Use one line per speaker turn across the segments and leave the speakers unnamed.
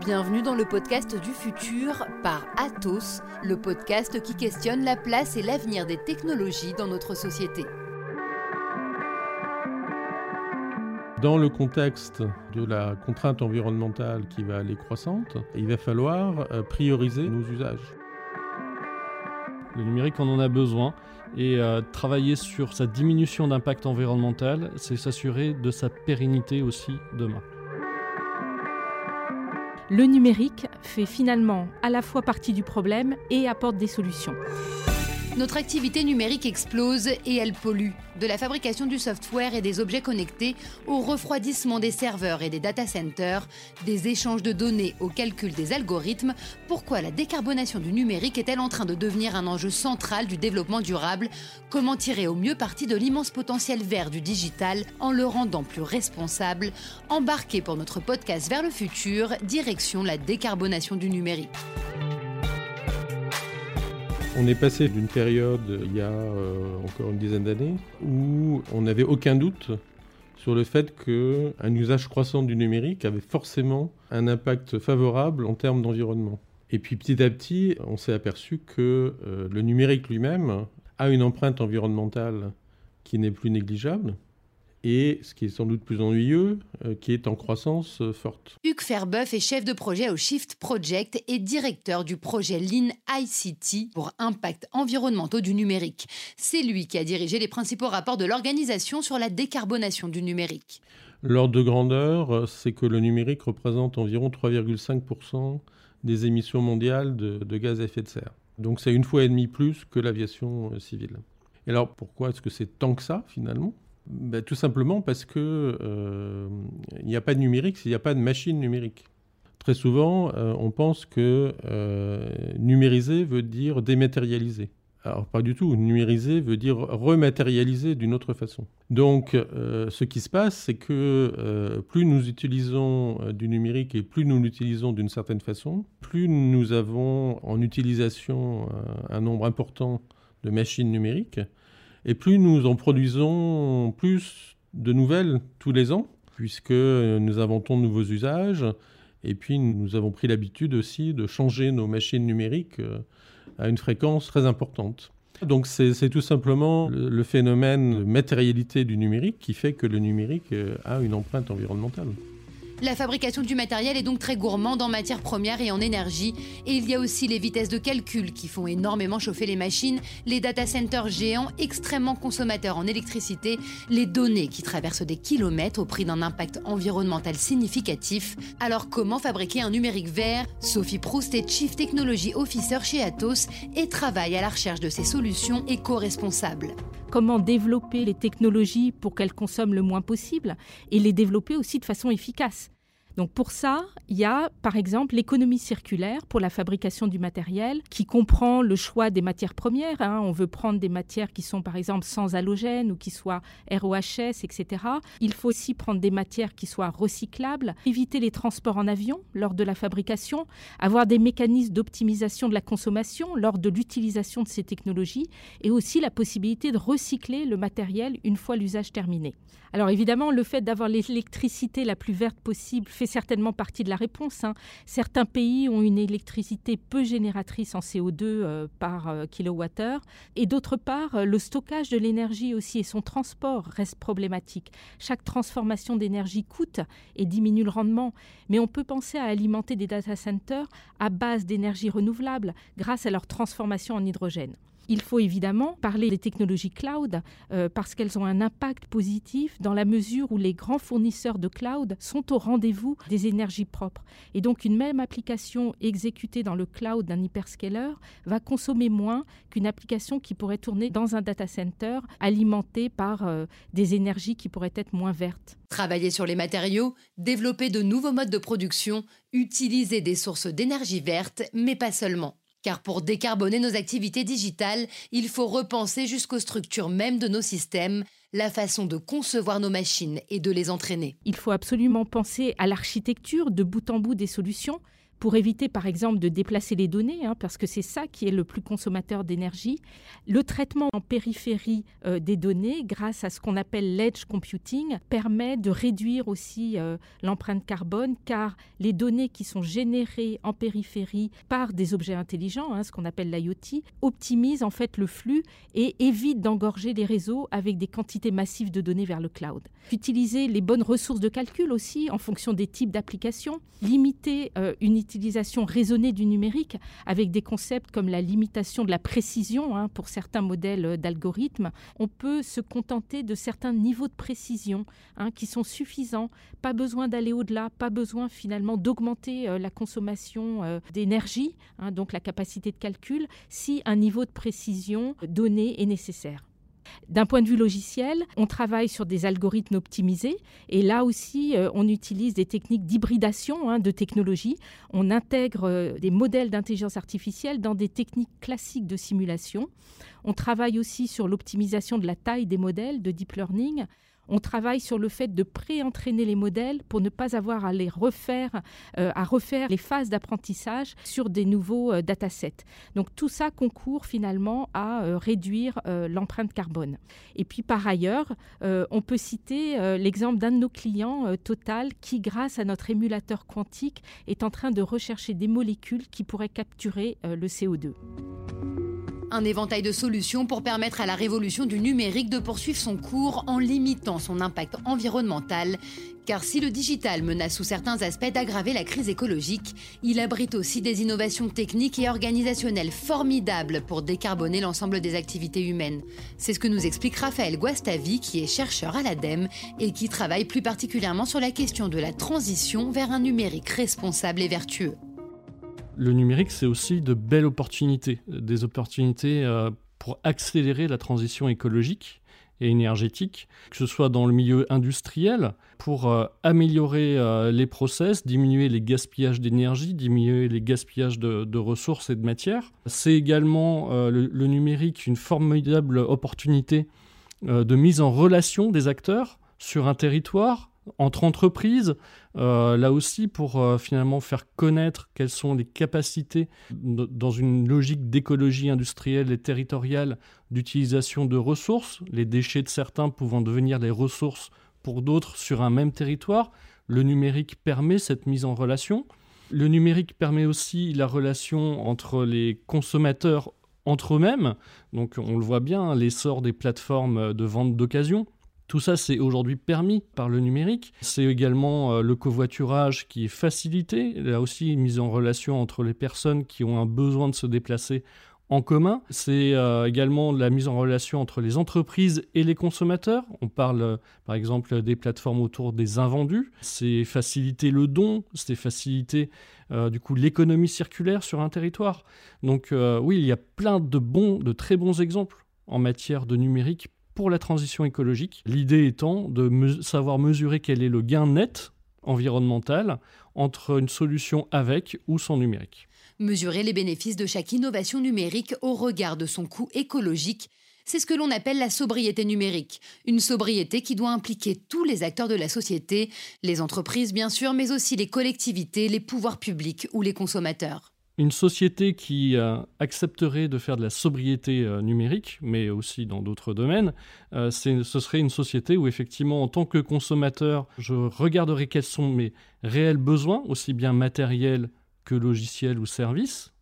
Bienvenue dans le podcast du futur par Atos, le podcast qui questionne la place et l'avenir des technologies dans notre société.
Dans le contexte de la contrainte environnementale qui va aller croissante, il va falloir euh, prioriser nos usages.
Le numérique, on en a besoin. Et euh, travailler sur sa diminution d'impact environnemental, c'est s'assurer de sa pérennité aussi demain.
Le numérique fait finalement à la fois partie du problème et apporte des solutions.
Notre activité numérique explose et elle pollue. De la fabrication du software et des objets connectés au refroidissement des serveurs et des data centers, des échanges de données au calcul des algorithmes, pourquoi la décarbonation du numérique est-elle en train de devenir un enjeu central du développement durable? Comment tirer au mieux parti de l'immense potentiel vert du digital en le rendant plus responsable? Embarquez pour notre podcast vers le futur, direction la décarbonation du numérique.
On est passé d'une période, il y a euh, encore une dizaine d'années, où on n'avait aucun doute sur le fait qu'un usage croissant du numérique avait forcément un impact favorable en termes d'environnement. Et puis petit à petit, on s'est aperçu que euh, le numérique lui-même a une empreinte environnementale qui n'est plus négligeable, et ce qui est sans doute plus ennuyeux, euh, qui est en croissance euh, forte.
Hugues Ferbeuf est chef de projet au Shift Project et directeur du projet Lean ICT pour impact environnementaux du numérique. C'est lui qui a dirigé les principaux rapports de l'organisation sur la décarbonation du numérique.
L'ordre de grandeur, euh, c'est que le numérique représente environ 3,5% des émissions mondiales de, de gaz à effet de serre. Donc c'est une fois et demie plus que l'aviation civile. Et alors pourquoi est-ce que c'est tant que ça finalement? Ben, tout simplement parce que euh, il n'y a pas de numérique s'il n'y a pas de machine numérique. Très souvent, euh, on pense que euh, numériser veut dire dématérialiser. Alors pas du tout. Numériser veut dire rematérialiser d'une autre façon. Donc ce qui se passe, c'est que plus nous utilisons du numérique et plus nous l'utilisons d'une certaine façon, plus nous avons en utilisation un nombre important de machines numériques, et plus nous en produisons plus de nouvelles tous les ans, puisque nous inventons de nouveaux usages, et puis nous avons pris l'habitude aussi de changer nos machines numériques euh, à une fréquence très importante. Donc c'est tout simplement le phénomène de matérialité du numérique qui fait que le numérique euh, a une empreinte environnementale.
La fabrication du matériel est donc très gourmande en matières premières et en énergie. Et il y a aussi les vitesses de calcul qui font énormément chauffer les machines, les data centers géants extrêmement consommateurs en électricité, les données qui traversent des kilomètres au prix d'un impact environnemental significatif. Alors comment fabriquer un numérique vert? Sophie Proust est Chief Technology Officer chez Atos et travaille à la recherche de ces solutions éco-responsables
comment développer les technologies pour qu'elles consomment le moins possible et les développer aussi de façon efficace. Donc pour ça, il y a par exemple l'économie circulaire pour la fabrication du matériel qui comprend le choix des matières premières. Hein. On veut prendre des matières qui sont par exemple sans halogène ou qui soient ROHS, etc. Il faut aussi prendre des matières qui soient recyclables, éviter les transports en avion lors de la fabrication, avoir des mécanismes d'optimisation de la consommation lors de l'utilisation de ces technologies et aussi la possibilité de recycler le matériel une fois l'usage terminé. Alors évidemment, le fait d'avoir l'électricité la plus verte possible fait certainement partie de la réponse. Hein. Certains pays ont une électricité peu génératrice en CO2 euh, par euh, kilowattheure. Et d'autre part, euh, le stockage de l'énergie aussi et son transport reste problématique. Chaque transformation d'énergie coûte et diminue le rendement. Mais on peut penser à alimenter des data centers à base d'énergie renouvelable grâce à leur transformation en hydrogène. Il faut évidemment parler des technologies cloud euh, parce qu'elles ont un impact positif dans la mesure où les grands fournisseurs de cloud sont au rendez-vous des énergies propres. Et donc une même application exécutée dans le cloud d'un hyperscaler va consommer moins qu'une application qui pourrait tourner dans un data center alimenté par euh, des énergies qui pourraient être moins vertes.
Travailler sur les matériaux, développer de nouveaux modes de production, utiliser des sources d'énergie verte, mais pas seulement. Car pour décarboner nos activités digitales, il faut repenser jusqu'aux structures mêmes de nos systèmes, la façon de concevoir nos machines et de les entraîner.
Il faut absolument penser à l'architecture de bout en bout des solutions pour éviter par exemple de déplacer les données, hein, parce que c'est ça qui est le plus consommateur d'énergie. Le traitement en périphérie euh, des données, grâce à ce qu'on appelle l'edge computing, permet de réduire aussi euh, l'empreinte carbone, car les données qui sont générées en périphérie par des objets intelligents, hein, ce qu'on appelle l'IoT, optimisent en fait le flux et évitent d'engorger les réseaux avec des quantités massives de données vers le cloud. Utiliser les bonnes ressources de calcul aussi en fonction des types d'applications, limiter euh, une utilisation raisonnée du numérique avec des concepts comme la limitation de la précision hein, pour certains modèles euh, d'algorithmes. On peut se contenter de certains niveaux de précision hein, qui sont suffisants. Pas besoin d'aller au-delà, pas besoin finalement d'augmenter euh, la consommation euh, d'énergie, hein, donc la capacité de calcul, si un niveau de précision donné est nécessaire. D'un point de vue logiciel, on travaille sur des algorithmes optimisés et là aussi, euh, on utilise des techniques d'hybridation hein, de technologies. On intègre euh, des modèles d'intelligence artificielle dans des techniques classiques de simulation. On travaille aussi sur l'optimisation de la taille des modèles de deep learning on travaille sur le fait de pré-entraîner les modèles pour ne pas avoir à les refaire, euh, à refaire les phases d'apprentissage sur des nouveaux euh, datasets. Donc tout ça concourt finalement à euh, réduire l'empreinte carbone. Et puis par ailleurs, on peut citer l'exemple d'un de nos clients, Total, qui grâce à notre émulateur quantique est en train de rechercher des molécules qui pourraient capturer le CO2.
Un éventail de solutions pour permettre à la révolution du numérique de poursuivre son cours en limitant son impact environnemental. Car si le digital menace sous certains aspects d'aggraver la crise écologique, il abrite aussi des innovations techniques et organisationnelles formidables pour décarboner l'ensemble des activités humaines. C'est ce que nous explique Raphaël Guastavi, qui est chercheur à l'ADEME et qui travaille plus particulièrement sur la question de la transition vers un numérique responsable et vertueux
le numérique, c'est aussi de belles opportunités, des opportunités euh, pour accélérer la transition écologique et énergétique, que ce soit dans le milieu industriel, pour euh, améliorer euh, les process, diminuer les gaspillages d'énergie, diminuer les gaspillages de, ressources et de matières. C'est également le, numérique une formidable opportunité de mise en relation des acteurs sur un territoire entre entreprises, euh, là aussi pour euh, finalement faire connaître quelles sont les capacités dans une logique d'écologie industrielle et territoriale d'utilisation de ressources, les déchets de certains pouvant devenir les ressources pour d'autres sur un même territoire. Le numérique permet cette mise en relation. Le numérique permet aussi la relation entre les consommateurs entre eux-mêmes. Donc on le voit bien, l'essor des plateformes de vente d'occasion tout ça, c'est aujourd'hui permis par le numérique. C'est également euh, le covoiturage qui est facilité, là aussi une mise en relation entre les personnes qui ont un besoin de se déplacer en commun. C'est euh, également la mise en relation entre les entreprises et les consommateurs. On parle euh, par exemple des plateformes autour des invendus. C'est faciliter le don, c'est faciliter du coup l'économie circulaire sur un territoire. Donc oui, il y a plein de bons, de très bons exemples en matière de numérique pour la transition écologique. L'idée étant de savoir mesurer quel est le gain net environnemental entre une solution avec ou sans numérique.
Mesurer les bénéfices de chaque innovation numérique au regard de son coût écologique, c'est ce que l'on appelle la sobriété numérique. Une sobriété qui doit impliquer tous les acteurs de la société, les entreprises bien sûr, mais aussi les collectivités, les pouvoirs publics ou les consommateurs.
Une société qui euh, accepterait de faire de la sobriété euh, numérique, mais aussi dans d'autres domaines, euh, ce serait une société où effectivement, en tant que consommateur, je regarderai quels sont mes réels besoins, aussi bien matériels que logiciels ou services,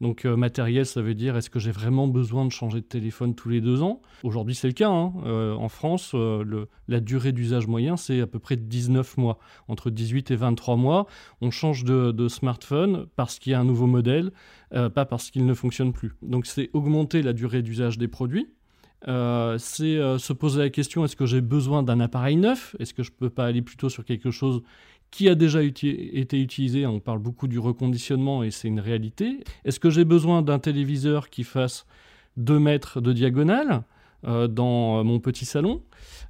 donc euh, matériel, ça veut dire est-ce que j'ai vraiment besoin de changer de téléphone tous les deux ans? Aujourd'hui, c'est le cas. Hein. Euh, en France, euh, la durée d'usage moyen, c'est à peu près 19 mois. Entre 18 et 23 mois, on change de, smartphone parce qu'il y a un nouveau modèle, pas parce qu'il ne fonctionne plus. Donc c'est augmenter la durée d'usage des produits. c'est se poser la question est-ce que j'ai besoin d'un appareil neuf? Est-ce que je ne peux pas aller plutôt sur quelque chose qui a déjà été utilisé. On parle beaucoup du reconditionnement et c'est une réalité. Est-ce que j'ai besoin d'un téléviseur qui fasse 2 mètres de diagonale euh, dans euh, mon petit salon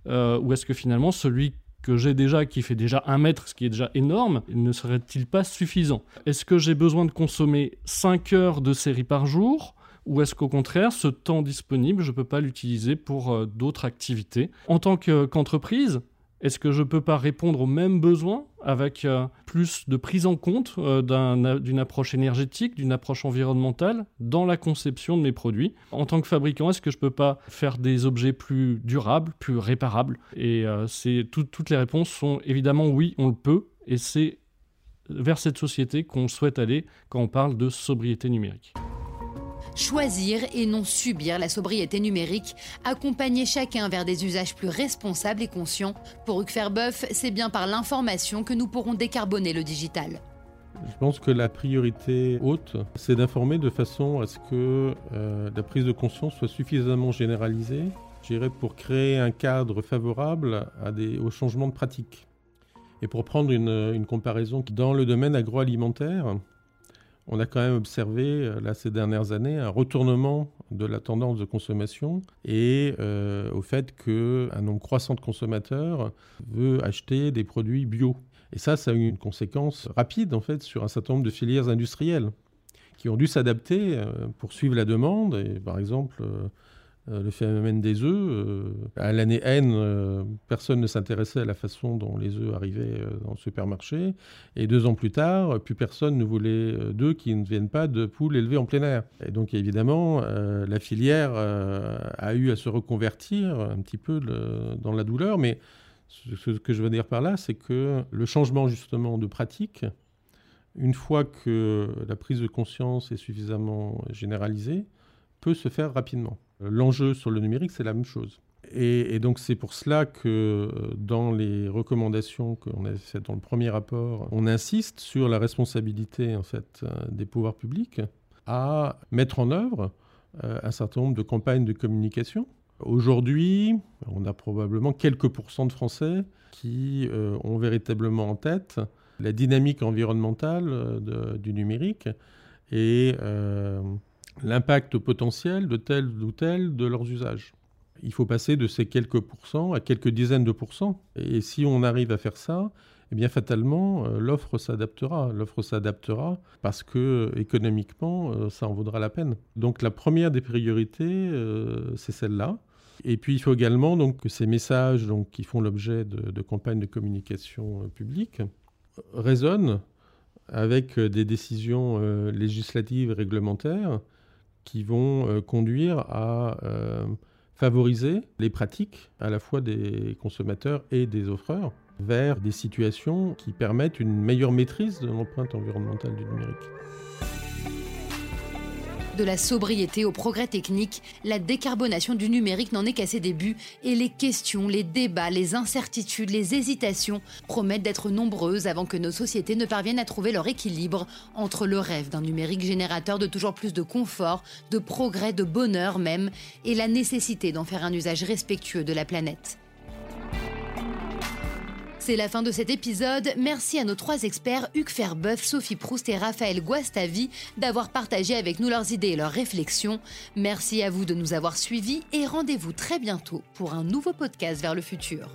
euh, Ou est-ce que finalement celui que j'ai déjà, qui fait déjà 1 mètre, ce qui est déjà énorme, ne serait-il pas suffisant? Est-ce que j'ai besoin de consommer 5 heures de série par jour ou est-ce qu'au contraire, ce temps disponible, je ne peux pas l'utiliser pour d'autres activités? En tant qu'entreprise, est-ce que je ne peux pas répondre aux mêmes besoins avec euh, plus de prise en compte euh, d'une approche énergétique, d'une approche environnementale dans la conception de mes produits? En tant que fabricant, est-ce que je ne peux pas faire des objets plus durables, plus réparables? Et euh, toutes les réponses sont évidemment oui, on le peut. Et c'est vers cette société qu'on souhaite aller quand on parle de sobriété numérique
choisir et non subir la sobriété numérique, accompagner chacun vers des usages plus responsables et conscients. Pour Hugues Ferbeuf, c'est bien par l'information que nous pourrons décarboner le digital.
Je pense que la priorité haute, c'est d'informer de façon à ce que euh, la prise de conscience soit suffisamment généralisée, j'irais pour créer un cadre favorable à des, au changement de pratique. Et pour prendre une comparaison, dans le domaine agroalimentaire, on a quand même observé euh, là, ces dernières années un retournement de la tendance de consommation et euh, au fait qu'un nombre croissant de consommateurs veut acheter des produits bio. Et ça, ça a eu une conséquence rapide en fait sur un certain nombre de filières industrielles qui ont dû s'adapter euh, pour suivre la demande. Et par exemple, euh, le phénomène des œufs. Euh, à l'année N, euh, personne ne s'intéressait à la façon dont les œufs arrivaient dans le supermarché. Et deux ans plus tard, plus personne ne voulait d'œufs qui ne viennent pas de poules élevées en plein air. Et donc évidemment, la filière a eu à se reconvertir un petit peu dans la douleur. Mais ce que je veux dire par là, c'est que le changement justement de pratique, une fois que la prise de conscience est suffisamment généralisée, peut se faire rapidement. L'enjeu sur le numérique, c'est la même chose. Et, donc c'est pour cela que euh, dans les recommandations qu'on a faites dans le premier rapport, on insiste sur la responsabilité en fait euh, des pouvoirs publics à mettre en œuvre euh, un certain nombre de campagnes de communication. Aujourd'hui, on a probablement quelques pourcents de Français qui ont véritablement en tête la dynamique environnementale du numérique et l'impact potentiel de tel ou tel de leurs usages. Il faut passer de ces quelques pourcents à quelques dizaines de pourcents. Et si on arrive à faire ça, eh bien fatalement, euh, l'offre s'adaptera. L'offre s'adaptera parce que économiquement, euh, ça en vaudra la peine. Donc la première des priorités, euh, c'est celle-là. Et puis il faut également donc, que ces messages donc, qui font l'objet de, de, campagnes de communication publique résonnent avec des décisions législatives et réglementaires qui vont euh, conduire à euh, favoriser les pratiques à la fois des consommateurs et des offreurs vers des situations qui permettent une meilleure maîtrise de l'empreinte environnementale du numérique.
De la sobriété au progrès technique, la décarbonation du numérique n'en est qu'à ses débuts et les questions, les débats, les incertitudes, les hésitations promettent d'être nombreuses avant que nos sociétés ne parviennent à trouver leur équilibre entre le rêve d'un numérique générateur de toujours plus de confort, de progrès, de bonheur même, et la nécessité d'en faire un usage respectueux de la planète. C'est la fin de cet épisode. Merci à nos trois experts, Hugues Ferbeuf, Sophie Proust et Raphaël Guastavi, d'avoir partagé avec nous leurs idées et leurs réflexions. Merci à vous de nous avoir suivis et rendez-vous très bientôt pour un nouveau podcast vers le futur.